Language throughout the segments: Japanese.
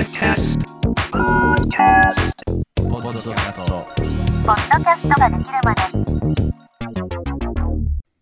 Podcast. Podcast. ポッドキャスト。ポッドキャストができるまで。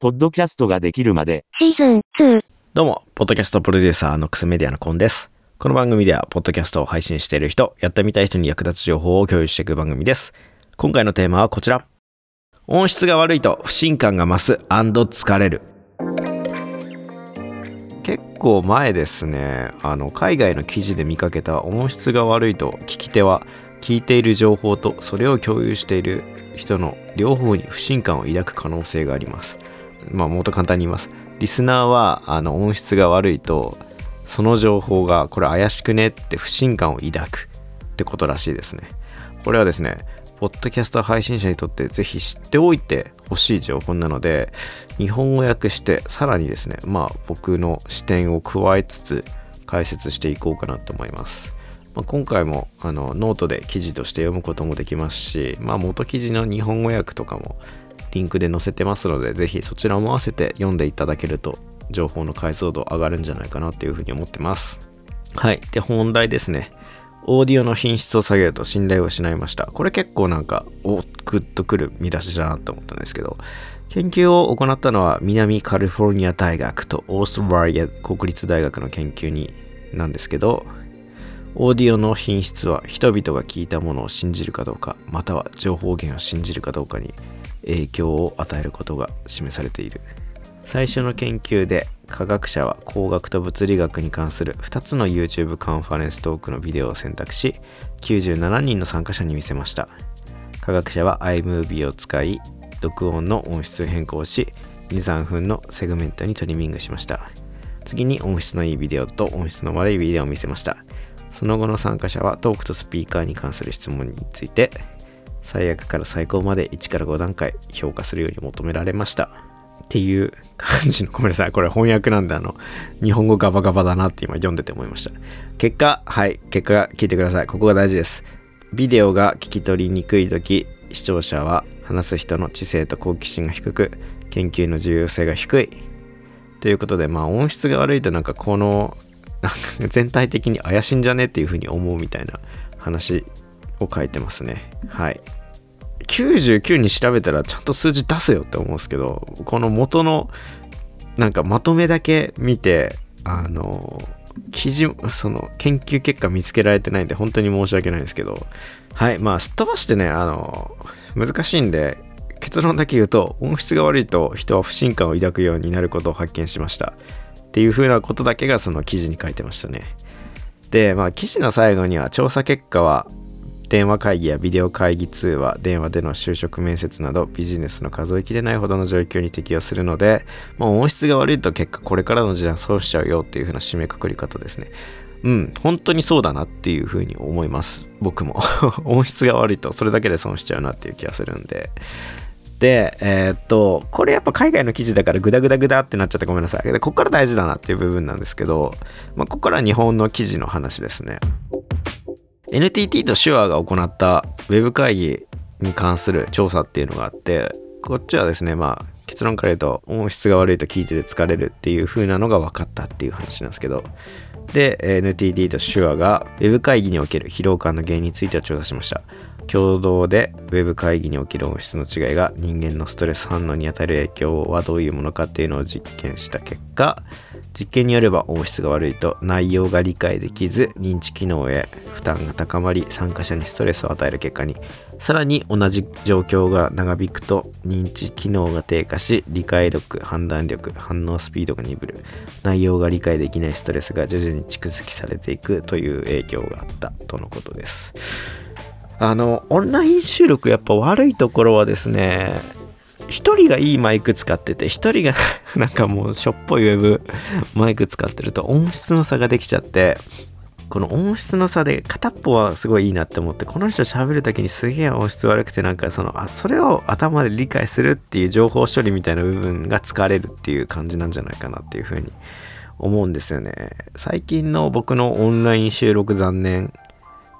ポッドキャストができるまで、シーズン2。どうも、ポッドキャストプロデューサーのクスメディアのコンです。この番組では、ポッドキャストを配信している人、やってみたい人に役立つ情報を共有していく番組です。今回のテーマはこちら。音質が悪いと不信感が増す疲れる。結構前ですね、あの、海外の記事で見かけた音質が悪いと聞き手は、聞いている情報とそれを共有している人の両方に不信感を抱く可能性があります。まあ、もっと簡単に言います。リスナーはあの音質が悪いとその情報がこれ怪しくねって不信感を抱くってことらしいですね。これはですね、ポッドキャスト配信者にとってぜひ知っておいてほしい情報なので、日本語訳してさらにですね、まあ僕の視点を加えつつ解説していこうかなと思います。まあ、今回もあのノートで記事として読むこともできますし、まあ、元記事の日本語訳とかもリンクで載せてますので、ぜひそちらも合わせて読んでいただけると、情報の解像度上がるんじゃないかなっていうふうに思ってます。はい。で、本題ですね。オーディオの品質を下げると信頼を失いました。これ結構なんか、おっグッとくる見出しだなと思ったんですけど、研究を行ったのは南カリフォルニア大学とオーストラリア国立大学の研究になんですけど、オーディオの品質は人々が聞いたものを信じるかどうか、または情報源を信じるかどうかに影響を与えることが示されている最初の研究で科学者は工学と物理学に関する2つの YouTube カンファレンストークのビデオを選択し97人の参加者に見せました。科学者は iMovie を使い録音の音質変更し23分のセグメントにトリミングしました。次に音質のいいビデオと音質の悪いビデオを見せました。その後の参加者はトークとスピーカーに関する質問について最悪から最高まで1から5段階評価するように求められました。っていう感じのごめんなさいこれ翻訳なんであの日本語ガバガバだなって今読んでて思いました。結果はい結果聞いてください。ここが大事です。ビデオが聞き取りにくい時視聴者は話す人の知性と好奇心が低く研究の重要性が低い。ということでまあ音質が悪いとなんかこのなんか全体的に怪しいんじゃねっていうふうに思うみたいな話を書いてますね。はい。99に調べたらちゃんと数字出せよって思うんですけどこの元のなんかまとめだけ見てあの記事その研究結果見つけられてないんで本当に申し訳ないんですけど。はいまあすっ飛ばしてねあの難しいんで結論だけ言うと音質が悪いと人は不信感を抱くようになることを発見しました。っていう風なことだけがその記事に書いてましたね。でまあ記事の最後には調査結果は電話会議やビデオ会議通話、電話での就職面接などビジネスの数えきれないほどの状況に適用するので、まあ、音質が悪いと結果これからの時代はそうしちゃうよっていう風な締めくくり方ですね。うん、本当にそうだなっていう風に思います。僕も。音質が悪いとそれだけで損しちゃうなっていう気がするんで。で、えーっと、これやっぱ海外の記事だからグダグダグダってなっちゃってごめんなさい。で、ここから大事だなっていう部分なんですけど、まあ、ここから日本の記事の話ですね。NTT と手話が行ったウェブ会議に関する調査っていうのがあってこっちはですねまあ結論から言うと音質が悪いと聞いてて疲れるっていう風なのが分かったっていう話なんですけど。で NTT と手話がウェブ会議における疲労感の原因については調査しました。共同でウェブ会議における音質の違いが人間のストレス反応に与える影響はどういうものかっていうのを実験した結果実験によれば音質が悪いと内容が理解できず認知機能へ負担が高まり参加者にストレスを与える結果にさらに同じ状況が長引くと認知機能が低下し理解力判断力反応スピードが鈍る。内容が理解できないストレスが徐々に蓄積されていくという影響があったとのことです。あのオンライン収録やっぱ悪いところはですね一人がいいマイク使ってて一人が なんかもうしょっぽいウェブマイク使ってると音質の差ができちゃってこの音質の差で片っぽはすごいいいなって思ってこの人喋る時にすげえ音質悪くてなんかそのあそれを頭で理解するっていう情報処理みたいな部分が疲れるっていう感じなんじゃないかなっていうふうに思うんですよね。最近の僕のオンライン収録残念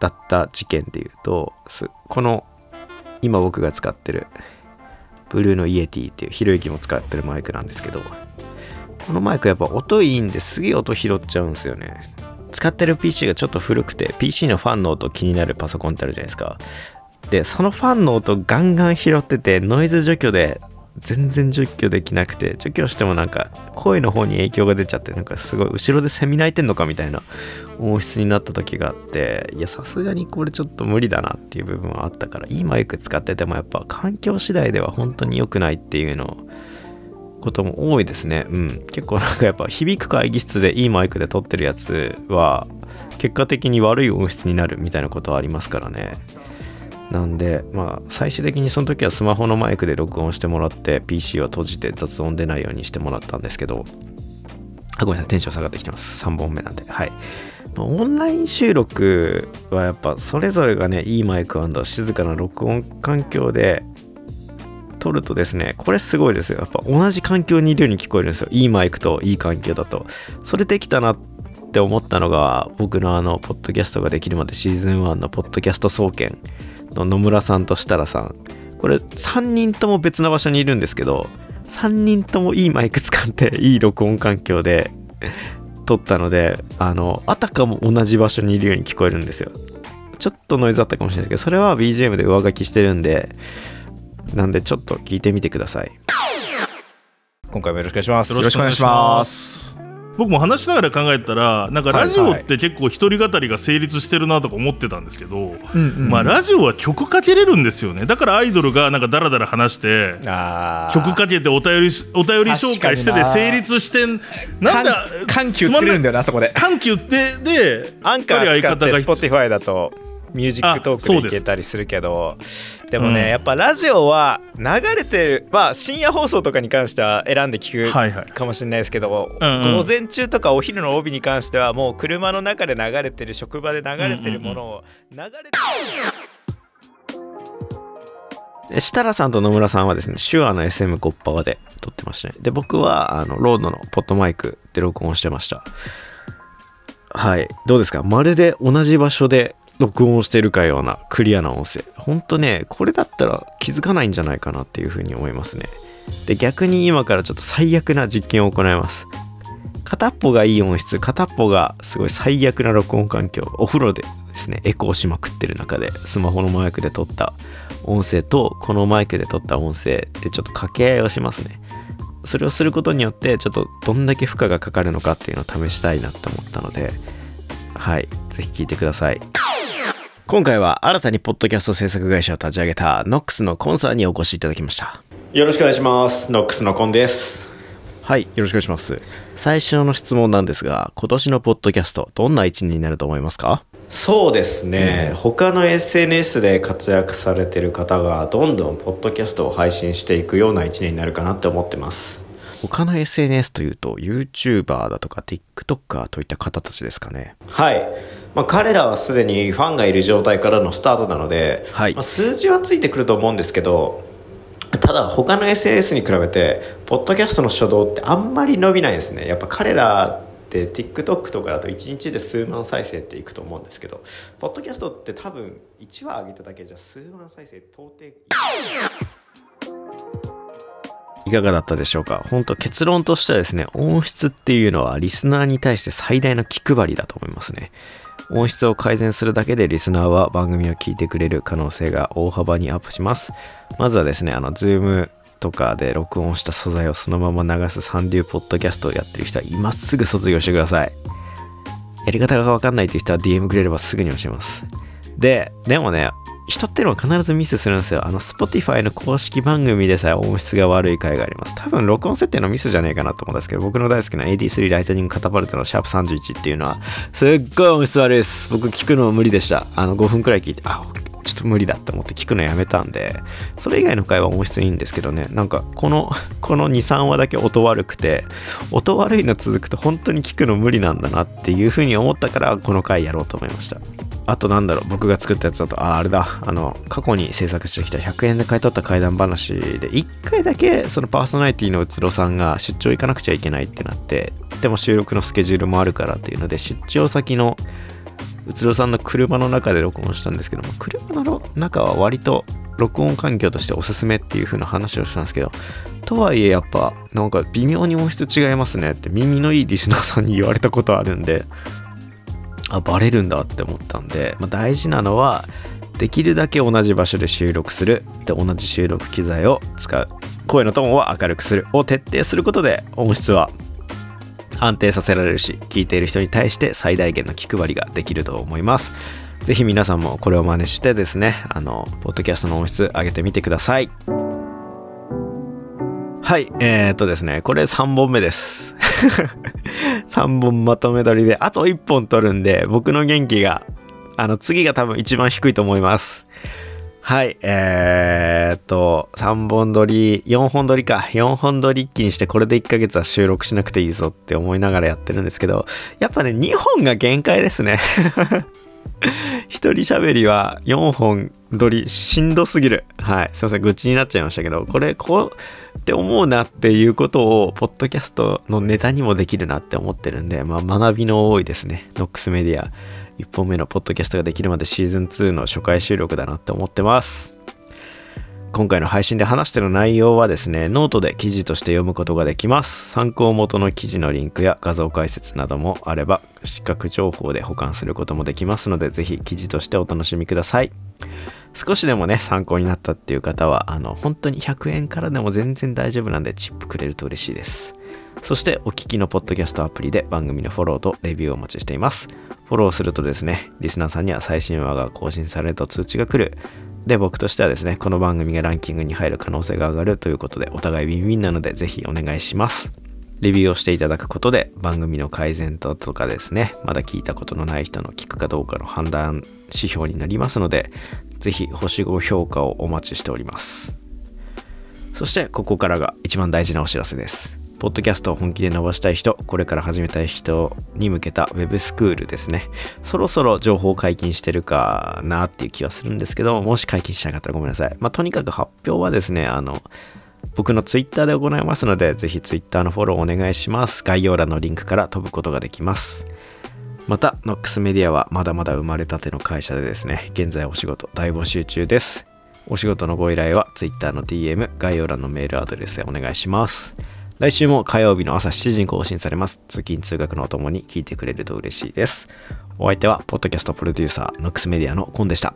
だった事件でいうとこの今僕が使ってるブルーのイエティっていうひろゆきも使ってるマイクなんですけどこのマイクやっぱ音いいんですげえ音拾っちゃうんですよね。使ってる PC がちょっと古くて PC のファンの音気になるパソコンってあるじゃないですか。でそのファンの音ガンガン拾っててノイズ除去で全然除去できなくて除去してもなんか声の方に影響が出ちゃってなんかすごい後ろでセミ鳴いてんのかみたいな音質になった時があっていやさすがにこれちょっと無理だなっていう部分はあったからいいマイク使っててもやっぱ環境次第では本当に良くないっていうのことも多いですね。うん。結構なんかやっぱ響く会議室でいいマイクで撮ってるやつは結果的に悪い音質になるみたいなことはありますからね。なんでまあ最終的にその時はスマホのマイクで録音してもらって PC を閉じて雑音出ないようにしてもらったんですけどあごめんなさいテンション下がってきてます。3本目なんで。はい。オンライン収録はやっぱそれぞれがねいいマイク静かな録音環境で撮るとですねこれすごいですよ。やっぱ同じ環境にいるように聞こえるんですよ。いいマイクといい環境だと。それできたなって思ったのが僕のあのポッドキャストができるまでシーズン1のポッドキャスト総研野村さんと設楽さん。これ3人とも別な場所にいるんですけど3人ともいいマイク使って いい録音環境で撮ったのであのあたかも同じ場所にいるように聞こえるんですよ。ちょっとノイズあったかもしれないですけどそれは BGM で上書きしてるんでなんでちょっと聞いてみてください。今回もよろしくお願いします。よろしくお願いします僕も話しながら考えたらなんかラジオって結構一人語りが成立してるなとか思ってたんですけど、まあラジオは曲かけれるんですよね。だからアイドルがなんかダラダラ話して曲かけてお便りお便り紹介してで成立してなんだ緩急作れるんだよなそこで。緩急ででアンカー使って Spotify だとミュージックトークでいけたりするけどでもね、うん、やっぱラジオは流れてるまあ深夜放送とかに関しては選んで聞くかもしれないですけど、はいはい、午前中とかお昼の帯に関してはもう車の中で流れてる職場で流れてるものを流れてる、設楽さんと野村さんはですね、手話の SM5 パワで撮ってましたね。で、僕は、あの、 RODE の PodMic で録音してました。はい。どうですか？まるで同じ場所で録音してるかようなクリアな音声。ほんとね、これだったら気づかないんじゃないかなっていうふうに思いますね。で、逆に今からちょっと最悪な実験を行います。片っぽがいい音質、片っぽがすごい最悪な録音環境、お風呂でですね、エコーしまくってる中で、スマホのマイクで撮った音声と、このマイクで撮った音声でちょっと掛け合いをしますね。それをすることによって、ちょっとどんだけ負荷がかかるのかっていうのを試したいなって思ったので、はい、ぜひ聞いてください。今回は新たにポッドキャスト制作会社を立ち上げたノックスのコンさんにお越しいただきました。よろしくお願いします。ノックスのコンです。はいよろしくお願いします。最初の質問なんですが今年のポッドキャストどんな一年になると思いますか？そうですね、うん、他の SNS で活躍されてる方がどんどんポッドキャストを配信していくような一年になるかなって思ってます他の SNS というと YouTuber だとか TikToker といった方たちですかね。はい。まあ、彼らはすでにファンがいる状態からのスタートなので、はい。まあ、数字はついてくると思うんですけどただ他の SNS に比べてポッドキャストの初動ってあんまり伸びないですね。やっぱ彼らって TikTok とかだと1日で数万再生っていくと思うんですけどポッドキャストって多分1話上げただけじゃ数万再生到底いかがだったでしょうか？本当結論としてはですね音質っていうのはリスナーに対して最大の気配りだと思いますね音質を改善するだけでリスナーは番組を聞いてくれる可能性が大幅にアップします。まずはですね、あの、ズームとかで録音した素材をそのまま流すサンデューポッドキャストをやってる人は今すぐ卒業してください。やり方がわかんないっていう人は DM くれればすぐに教えます。で、でもね、人っていうのは必ずミスするんですよ。あの、Spotify の公式番組でさえ音質が悪い回があります。多分、録音設定のミスじゃねえかなと思うんですけど、僕の大好きな AD3 ライトニングカタパルトのシャープ31っていうのは、すっごい音質悪いです。僕聞くの無理でした。あの、5分くらい聞いて、あ、ちょっと無理だって思って聞くのやめたんで、それ以外の回は音質いいんですけどね、なんか、この、この2、3話だけ音悪くて、音悪いの続くと本当に聞くの無理なんだなっていうふうに思ったから、この回やろうと思いました。あとなんだろう、僕が作ったやつだと、あ、あれだ、あの、過去に制作してきた100円で買い取った怪談話で、1回だけそのパーソナリティのうつろさんが出張行かなくちゃいけないってなって、でも収録のスケジュールもあるからっていうので、出張先のうつろさんの車の中で録音したんですけども、車の中は割と録音環境としておすすめっていう風な話をしたんですけど、とはいえやっぱなんか微妙に音質違いますねって耳のいいリスナーさんに言われたことあるんで、あバレるんだって思ったんで、まあ、大事なのはできるだけ同じ場所で収録するで同じ収録機材を使う。声のトーンを明るくする。を徹底することで音質は安定させられるし聞いている人に対して最大限の気配りができると思います。ぜひ皆さんもこれを真似してですねあのポッドキャストの音質上げてみてください。はいえー、っとですねこれ3本目です。3本まとめ撮りであと1本撮るんで僕の元気があの次が多分一番低いと思います。はいえー、っと3本撮り4本撮りか。4本撮り一気にしてこれで1ヶ月は収録しなくていいぞって思いながらやってるんですけどやっぱね2本が限界ですね。一人喋りは4本撮りしんどすぎる。はい。すいません。愚痴になっちゃいましたけど、これ、こうって思うなっていうことを、ポッドキャストのネタにもできるなって思ってるんで、まあ、学びの多いですね。ノックスメディア。1本目のポッドキャストができるまでシーズン2の初回収録だなって思ってます。今回の配信で話してる内容はですね、ノートで記事として読むことができます。参考元の記事のリンクや画像解説などもあれば、視覚情報で保管することもできますので、ぜひ記事としてお楽しみください。少しでもね、参考になったっていう方は、あの、本当に100円からでも全然大丈夫なんで、チップくれると嬉しいです。そしてお聞きのポッドキャストアプリで番組のフォローとレビューをお待ちしています。フォローするとですね、リスナーさんには最新話が更新されると通知が来るで、僕としてはですね、この番組がランキングに入る可能性が上がるということで、お互いウィンウィンなので、ぜひお願いします。レビューをしていただくことで、番組の改善とかですね、まだ聞いたことのない人の聞くかどうかの判断指標になりますので、ぜひ星5評価をお待ちしております。そして、ここからが一番大事なお知らせです。ポッドキャストを本気で伸ばしたい人、これから始めたい人に向けた Web スクールですね。そろそろ情報解禁してるかなっていう気はするんですけど、もし解禁しなかったらごめんなさい。まあ、とにかく発表はですね、あの、僕の Twitter で行いますので、ぜひ Twitter のフォローお願いします。概要欄のリンクから飛ぶことができます。また、NOX メディアはまだまだ生まれたての会社でですね、現在お仕事大募集中です。お仕事のご依頼は Twitter の DM、概要欄のメールアドレスでお願いします。来週も火曜日の朝7時に更新されます。通勤通学のお供に聞いてくれると嬉しいです。お相手は、ポッドキャストプロデューサー、ノックスメディアのコンでした。